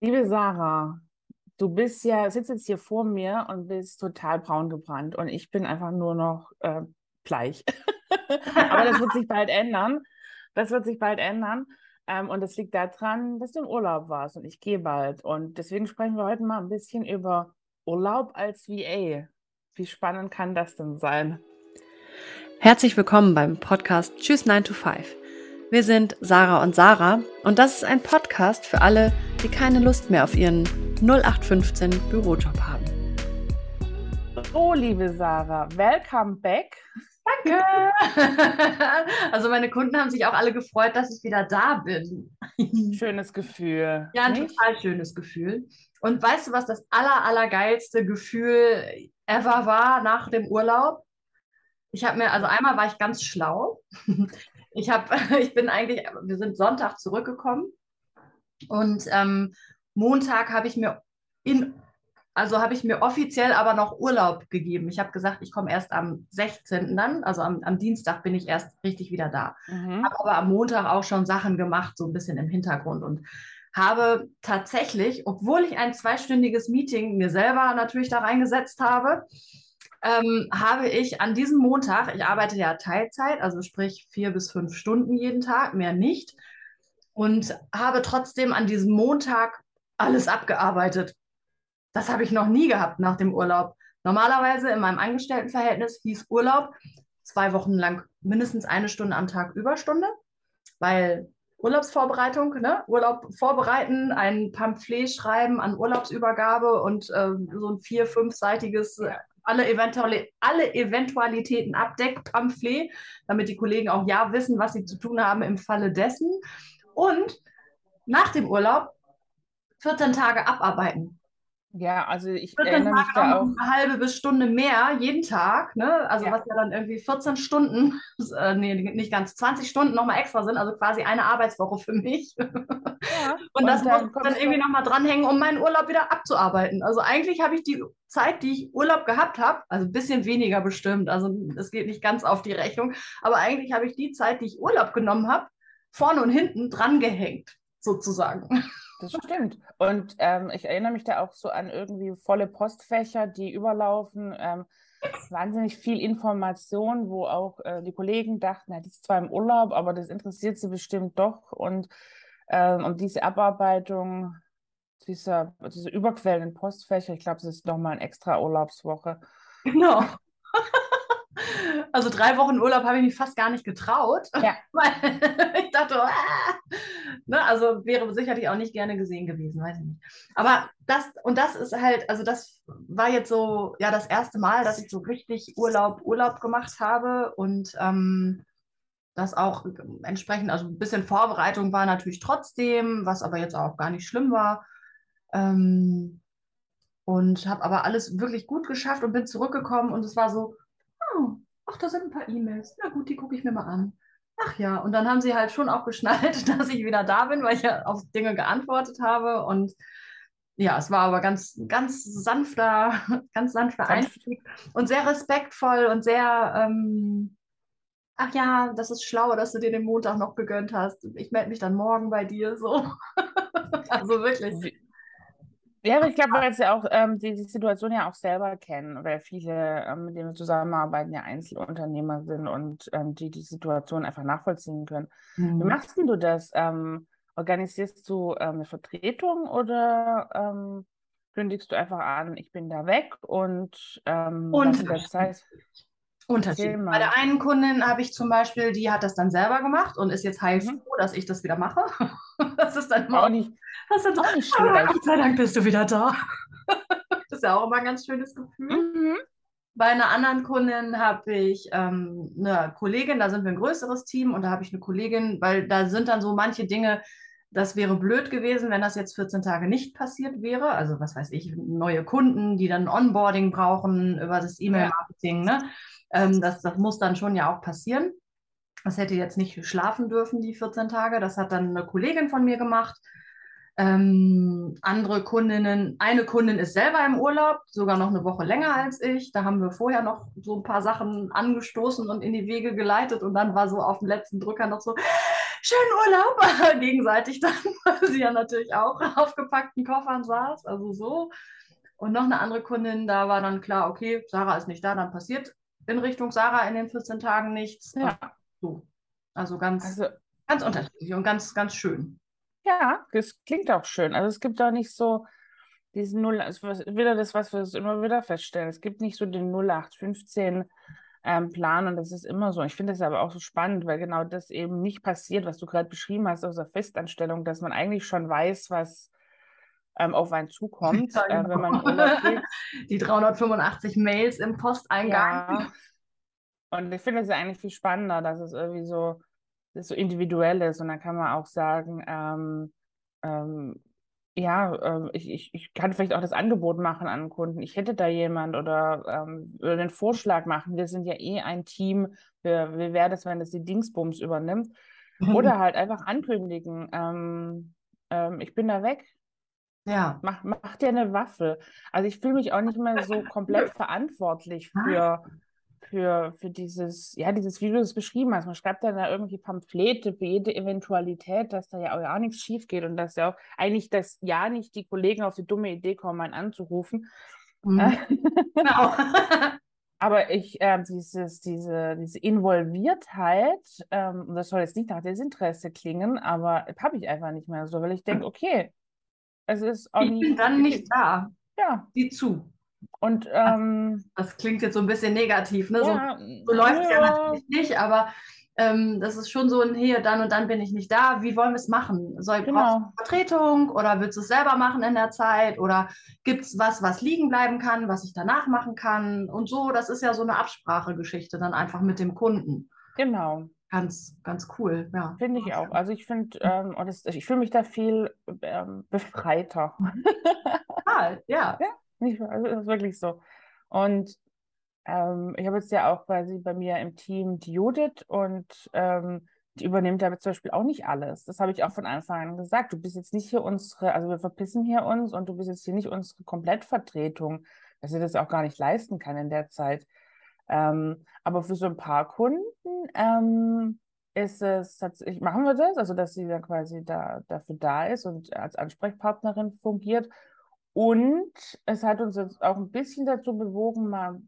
Liebe Sarah, du bist ja, sitzt jetzt hier vor mir und bist total braun gebrannt und ich bin einfach nur noch äh, bleich. Aber das wird sich bald ändern. Das wird sich bald ändern. Ähm, und das liegt daran, dass du im Urlaub warst und ich gehe bald. Und deswegen sprechen wir heute mal ein bisschen über Urlaub als VA. Wie spannend kann das denn sein? Herzlich willkommen beim Podcast Tschüss 9 to 5. Wir sind Sarah und Sarah und das ist ein Podcast für alle, keine Lust mehr auf ihren 0815 Bürojob haben. Oh, liebe Sarah, welcome back. Danke. Also meine Kunden haben sich auch alle gefreut, dass ich wieder da bin. Schönes Gefühl. Ja, ein nicht? total schönes Gefühl. Und weißt du, was das aller, allergeilste Gefühl ever war nach dem Urlaub? Ich habe mir, also einmal war ich ganz schlau. Ich habe, ich bin eigentlich, wir sind Sonntag zurückgekommen und ähm, Montag habe ich mir in, also habe ich mir offiziell aber noch Urlaub gegeben. Ich habe gesagt, ich komme erst am 16. dann, also am, am Dienstag bin ich erst richtig wieder da. Mhm. Habe aber am Montag auch schon Sachen gemacht, so ein bisschen im Hintergrund und habe tatsächlich, obwohl ich ein zweistündiges Meeting mir selber natürlich da reingesetzt habe, ähm, habe ich an diesem Montag, ich arbeite ja Teilzeit, also sprich vier bis fünf Stunden jeden Tag, mehr nicht, und habe trotzdem an diesem Montag alles abgearbeitet. Das habe ich noch nie gehabt nach dem Urlaub. Normalerweise in meinem Angestelltenverhältnis hieß Urlaub zwei Wochen lang mindestens eine Stunde am Tag Überstunde, weil Urlaubsvorbereitung, ne? Urlaub vorbereiten, ein Pamphlet schreiben an Urlaubsübergabe und äh, so ein vier-, fünfseitiges äh, alle, Eventuali alle Eventualitäten abdeckt, Pamphlet, damit die Kollegen auch ja wissen, was sie zu tun haben im Falle dessen. Und nach dem Urlaub 14 Tage abarbeiten. Ja, also ich erinnere mich da auch. Eine halbe bis Stunde mehr jeden Tag, ne? Also ja. was ja dann irgendwie 14 Stunden, äh, nee, nicht ganz, 20 Stunden nochmal extra sind, also quasi eine Arbeitswoche für mich. Ja. und, und das muss ich dann irgendwie nochmal dranhängen, um meinen Urlaub wieder abzuarbeiten. Also eigentlich habe ich die Zeit, die ich Urlaub gehabt habe, also ein bisschen weniger bestimmt, also es geht nicht ganz auf die Rechnung, aber eigentlich habe ich die Zeit, die ich Urlaub genommen habe, vorne und hinten drangehängt, sozusagen. Das stimmt. Und ähm, ich erinnere mich da auch so an irgendwie volle Postfächer, die überlaufen. Ähm, wahnsinnig viel Information, wo auch äh, die Kollegen dachten, ja, die ist zwar im Urlaub, aber das interessiert sie bestimmt doch. Und ähm, um diese Abarbeitung dieser, diese überquellenden Postfächer, ich glaube, das ist nochmal eine extra Urlaubswoche. Genau. Also drei Wochen Urlaub habe ich mich fast gar nicht getraut. Ja. Weil ich dachte, ah, ne, also wäre sicherlich auch nicht gerne gesehen gewesen, weiß ich nicht. Aber das, und das ist halt, also das war jetzt so, ja, das erste Mal, dass ich so richtig Urlaub, Urlaub gemacht habe und ähm, das auch entsprechend, also ein bisschen Vorbereitung war natürlich trotzdem, was aber jetzt auch gar nicht schlimm war. Ähm, und habe aber alles wirklich gut geschafft und bin zurückgekommen und es war so, ach, da sind ein paar E-Mails. Na gut, die gucke ich mir mal an. Ach ja, und dann haben sie halt schon auch geschnallt, dass ich wieder da bin, weil ich ja auf Dinge geantwortet habe. Und ja, es war aber ganz, ganz sanfter, ganz sanfter Einstieg und sehr respektvoll und sehr, ähm, ach ja, das ist schlau, dass du dir den Montag noch gegönnt hast. Ich melde mich dann morgen bei dir so. also wirklich. Ja, aber ich glaube, weil sie ja auch ähm, die, die Situation ja auch selber kennen, weil viele, ähm, mit denen wir zusammenarbeiten, ja Einzelunternehmer sind und ähm, die die Situation einfach nachvollziehen können. Mhm. Wie machst denn du das? Ähm, organisierst du ähm, eine Vertretung oder ähm, kündigst du einfach an, ich bin da weg und ähm, der Zeit? Unterschied. Bei der einen Kundin habe ich zum Beispiel, die hat das dann selber gemacht und ist jetzt heilfroh, mhm. dass ich das wieder mache. das ist dann auch nicht, das ist auch nicht schlecht. Gott sei Dank bist du wieder da. das ist ja auch immer ein ganz schönes Gefühl. Mhm. Bei einer anderen Kundin habe ich ähm, eine Kollegin, da sind wir ein größeres Team und da habe ich eine Kollegin, weil da sind dann so manche Dinge, das wäre blöd gewesen, wenn das jetzt 14 Tage nicht passiert wäre. Also was weiß ich, neue Kunden, die dann Onboarding brauchen über das E-Mail-Marketing. Ne? Ähm, das, das muss dann schon ja auch passieren. Das hätte jetzt nicht schlafen dürfen, die 14 Tage. Das hat dann eine Kollegin von mir gemacht. Ähm, andere Kundinnen, eine Kundin ist selber im Urlaub, sogar noch eine Woche länger als ich. Da haben wir vorher noch so ein paar Sachen angestoßen und in die Wege geleitet und dann war so auf dem letzten Drücker noch so, schönen Urlaub, gegenseitig dann, weil sie ja natürlich auch auf gepackten Koffern saß, also so. Und noch eine andere Kundin, da war dann klar, okay, Sarah ist nicht da, dann passiert in Richtung Sarah in den 14 Tagen nichts. Ja. So. Also ganz, Also, ganz unterschiedlich und ganz, ganz schön. Ja, das klingt auch schön. Also es gibt auch nicht so diesen 0, es wieder das, was wir immer wieder feststellen. Es gibt nicht so den 0815 ähm, Plan und das ist immer so. Ich finde das aber auch so spannend, weil genau das eben nicht passiert, was du gerade beschrieben hast aus der Festanstellung, dass man eigentlich schon weiß, was ähm, auf einen zukommt, Ja, äh, wenn man genau. Die 385 Mails im Posteingang. Ja. Und ich finde es ja eigentlich viel spannender, dass es irgendwie so, so individuell ist. Und dann kann man auch sagen, ähm, ähm, ja, ähm, ich, ich, ich kann vielleicht auch das Angebot machen an einen Kunden. Ich hätte da jemand oder ähm, den Vorschlag machen. Wir sind ja eh ein Team. Wir, wie wäre das, wenn das die Dingsbums übernimmt? Oder halt einfach ankündigen, ähm, ähm, ich bin da weg. Ja. Mach, mach dir eine Waffel. Also ich fühle mich auch nicht mehr so komplett verantwortlich für, für, für dieses, ja, dieses, wie du es beschrieben hast. Man schreibt dann da irgendwie Pamphlete für jede Eventualität, dass da ja auch ja nichts schief geht und dass ja auch eigentlich, dass ja nicht die Kollegen auf die dumme Idee kommen, einen anzurufen. Mhm. Genau. Aber ich, äh, dieses, diese, diese Involviertheit, ähm, das soll jetzt nicht nach Desinteresse klingen, aber habe ich einfach nicht mehr so, weil ich denke, okay, es ist auch Ich bin nicht, dann nicht da. ja, Sieh zu. Und ähm, Das klingt jetzt so ein bisschen negativ, ne? So, ja, so läuft es ja ja, natürlich nicht, aber ähm, das ist schon so ein hier, dann und dann bin ich nicht da. Wie wollen wir es machen? Soll brauchst du genau, eine Vertretung oder willst du es selber machen in der Zeit? Oder gibt es was, was liegen bleiben kann, was ich danach machen kann? Und so, das ist ja so eine Absprachegeschichte dann einfach mit dem Kunden. genau, Ganz, ganz cool, ja. finde ich auch. Also ich finde, ähm, ich fühle mich da viel ähm, befreiter. Total, ja. Also das ist wirklich so. Und ähm, ich habe jetzt ja auch quasi bei mir im Team die Judith und ähm, die übernimmt aber zum Beispiel auch nicht alles. Das habe ich auch von Anfang an gesagt. Du bist jetzt nicht hier unsere, also wir verpissen hier uns und du bist jetzt hier nicht unsere Komplettvertretung, dass sie das auch gar nicht leisten kann in der Zeit. Ähm, aber für so ein paar Kunden ähm, ist es tatsächlich, machen wir das, also dass sie dann quasi da, dafür da ist und als Ansprechpartnerin fungiert. Und es hat uns jetzt auch ein bisschen dazu bewogen, mal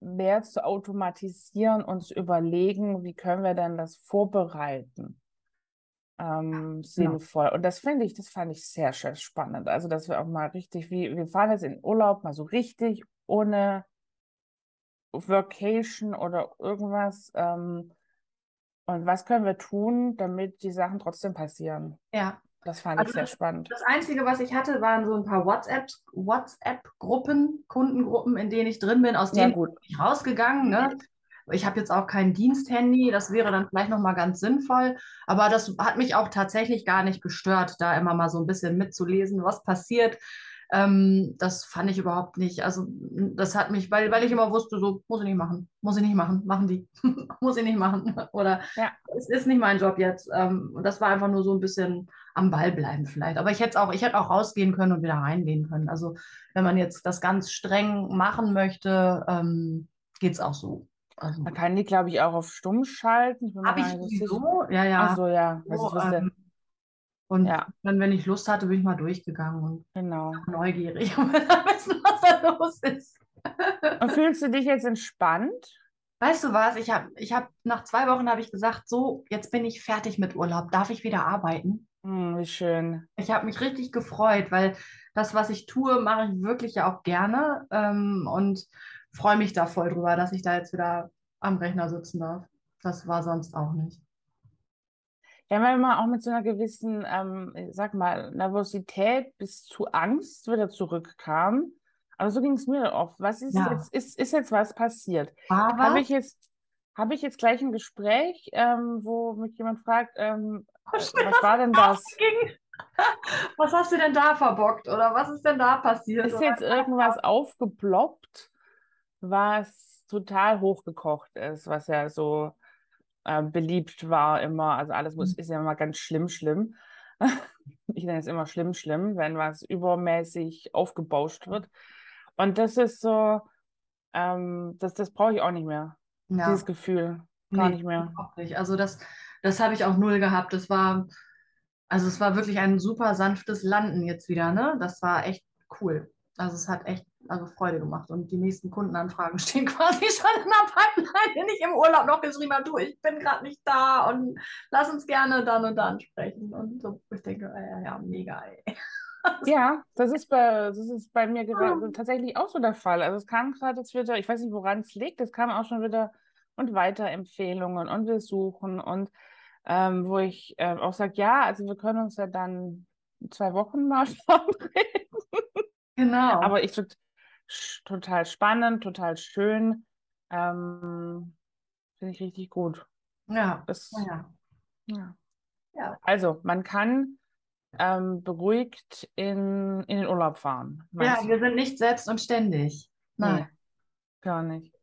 mehr zu automatisieren und zu überlegen, wie können wir denn das vorbereiten, ähm, sinnvoll. Und das finde ich, das fand ich sehr, sehr spannend. Also, dass wir auch mal richtig, wie, wir fahren jetzt in Urlaub, mal so richtig ohne Vacation oder irgendwas. Ähm, und was können wir tun, damit die Sachen trotzdem passieren? Ja. Das fand ich Also sehr spannend. Das Einzige, was ich hatte, waren so ein paar WhatsApp, WhatsApp-Gruppen, Kundengruppen, in denen ich drin bin, aus Ja, denen gut. bin ich rausgegangen. Ne? Ich habe jetzt auch kein Diensthandy, das wäre dann vielleicht nochmal ganz sinnvoll. Aber das hat mich auch tatsächlich gar nicht gestört, da immer mal so ein bisschen mitzulesen, was passiert. Ähm, das fand ich überhaupt nicht. Also, das hat mich, weil, weil ich immer wusste, so, muss ich nicht machen, muss ich nicht machen, machen die, muss ich nicht machen. Oder Ja. es ist nicht mein Job jetzt. Ähm, und das war einfach nur so ein bisschen am Ball bleiben vielleicht. Aber ich hätte auch, ich hätte auch rausgehen können und wieder reingehen können. Also, wenn man jetzt das ganz streng machen möchte, ähm, geht es auch so. Also, Man kann die, glaube ich, auch auf stumm schalten. Habe ich so ja, ja. Ach so, ja. So, ähm, und Ja, dann, wenn ich Lust hatte, bin ich mal durchgegangen und genau. neugierig dann wissen, was da los ist. Und fühlst du dich jetzt entspannt? Weißt du was? Ich habe, ich habe nach zwei Wochen habe ich gesagt, so, jetzt bin ich fertig mit Urlaub. Darf ich wieder arbeiten? Hm, wie schön. Ich habe mich richtig gefreut, weil das, was ich tue, mache ich wirklich ja auch gerne ähm, und freue mich da voll drüber, dass ich da jetzt wieder am Rechner sitzen darf. Das war sonst auch nicht. Ja, weil man auch mit so einer gewissen, ähm, sag mal, Nervosität bis zu Angst wieder zurückkam. Aber so ging es mir oft. Was ist Ja. jetzt, ist, ist jetzt was passiert? Habe ich jetzt, habe ich jetzt gleich ein Gespräch, ähm, wo mich jemand fragt, ähm, äh, was war denn das? ging. Was hast du denn da verbockt oder was ist denn da passiert? Ist jetzt irgendwas aufgeploppt, was total hochgekocht ist, was ja so äh, beliebt war immer. Also alles muss, ist ja immer ganz schlimm, schlimm. Ich nenne es immer schlimm, schlimm, wenn was übermäßig aufgebauscht wird. Und das ist so, ähm, das, das brauche ich auch nicht mehr. Ja. Dieses Gefühl. Gar Nee, nicht mehr. nicht. Also das, Das habe ich auch null gehabt. Das war, also es war wirklich ein super sanftes Landen jetzt wieder, ne? Das war echt cool. Also es hat echt also Freude gemacht. Und die nächsten Kundenanfragen stehen quasi schon in der Pipeline, wenn ich im Urlaub noch geschrieben habe, du, ich bin gerade nicht da und lass uns gerne dann und dann sprechen. Und so, ich denke, ja, ja, mega, ey. Ja, das ist bei, das ist bei mir gerade tatsächlich auch so der Fall. Also es kam gerade jetzt wieder, ich weiß nicht, woran es liegt, es kam auch schon wieder und Weiterempfehlungen und wir suchen und ähm, wo ich äh, auch sage, ja, also wir können uns ja dann zwei Wochen mal verabreden. Genau. Aber ich total spannend, total schön. Ähm, Finde ich richtig gut. Ja. Das, ja. ja. ja. Also, man kann ähm, beruhigt in, in den Urlaub fahren. Ja, wir sind nicht selbst und ständig. Nein. Nee, gar nicht.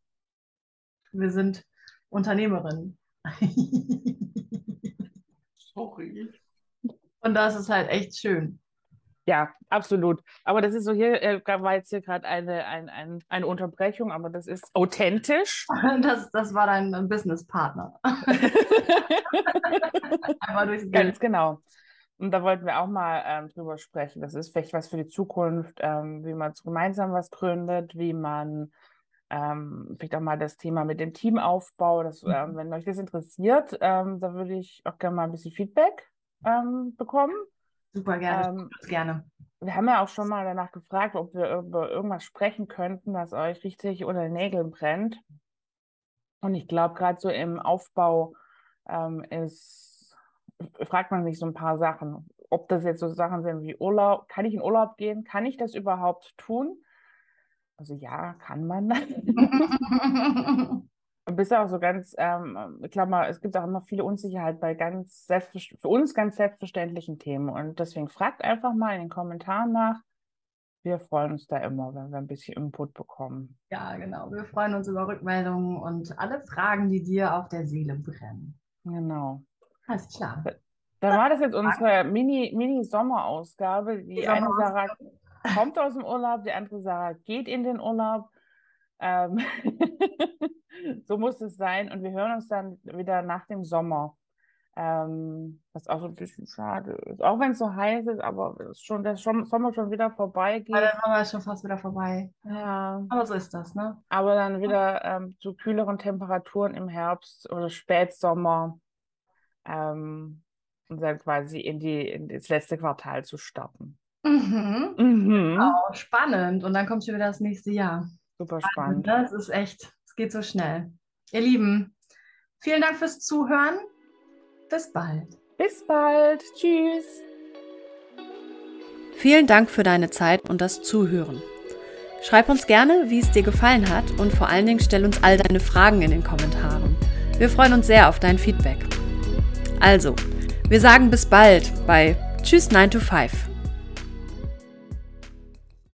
Wir sind Unternehmerinnen. Sorry. Und das ist halt echt schön. Ja, absolut. Aber das ist so hier, äh, war jetzt hier gerade eine, ein, ein, eine Unterbrechung, aber das ist authentisch. Das, das war dein Businesspartner. Ganz genau. Und da wollten wir auch mal ähm, drüber sprechen. Das ist vielleicht was für die Zukunft, ähm, wie man gemeinsam was gründet, wie man ähm, vielleicht auch mal das Thema mit dem Teamaufbau. Das, mhm. ähm, wenn euch das interessiert, ähm, da würde ich auch gerne mal ein bisschen Feedback ähm, bekommen. Super gerne, ähm, gerne. Wir haben ja auch schon mal danach gefragt, ob wir über irgendwas sprechen könnten, was euch richtig unter den Nägeln brennt. Und ich glaube, gerade so im Aufbau ähm, ist, fragt man sich so ein paar Sachen. Ob das jetzt so Sachen sind wie Urlaub, kann ich in Urlaub gehen? Kann ich das überhaupt tun? Also ja, kann man. Bist auch so ganz, ähm, mal, es gibt auch immer viele Unsicherheit bei ganz für uns ganz selbstverständlichen Themen. Und deswegen fragt einfach mal in den Kommentaren nach. Wir freuen uns da immer, wenn wir ein bisschen Input bekommen. Ja, genau. Wir freuen uns über Rückmeldungen und alle Fragen, die dir auf der Seele brennen. Genau. Alles klar. Dann war das jetzt unsere Mini-Sommerausgabe. Mini die eine Sarah kommt aus dem Urlaub, die andere Sarah geht in den Urlaub. Ähm so muss es sein. Und wir hören uns dann wieder nach dem Sommer. Ähm, was auch so ein bisschen schade ist. Auch wenn es so heiß ist, aber ist schon, der Sommer schon wieder vorbei geht. der Sommer ist schon fast wieder vorbei. Ja. Aber so ist das, ne? Aber dann wieder ähm, zu kühleren Temperaturen im Herbst oder Spätsommer. Ähm, und dann quasi in, die, in das letzte Quartal zu starten. Mhm. Mhm. Genau, spannend. Und dann kommt schon wieder das nächste Jahr. Super spannend. Das ist echt geht so schnell. Ihr Lieben, vielen Dank fürs Zuhören. Bis bald. Bis bald. Tschüss. Vielen Dank für deine Zeit und das Zuhören. Schreib uns gerne, wie es dir gefallen hat und vor allen Dingen stell uns all deine Fragen in den Kommentaren. Wir freuen uns sehr auf dein Feedback. Also, wir sagen bis bald bei Tschüss 9 to 5.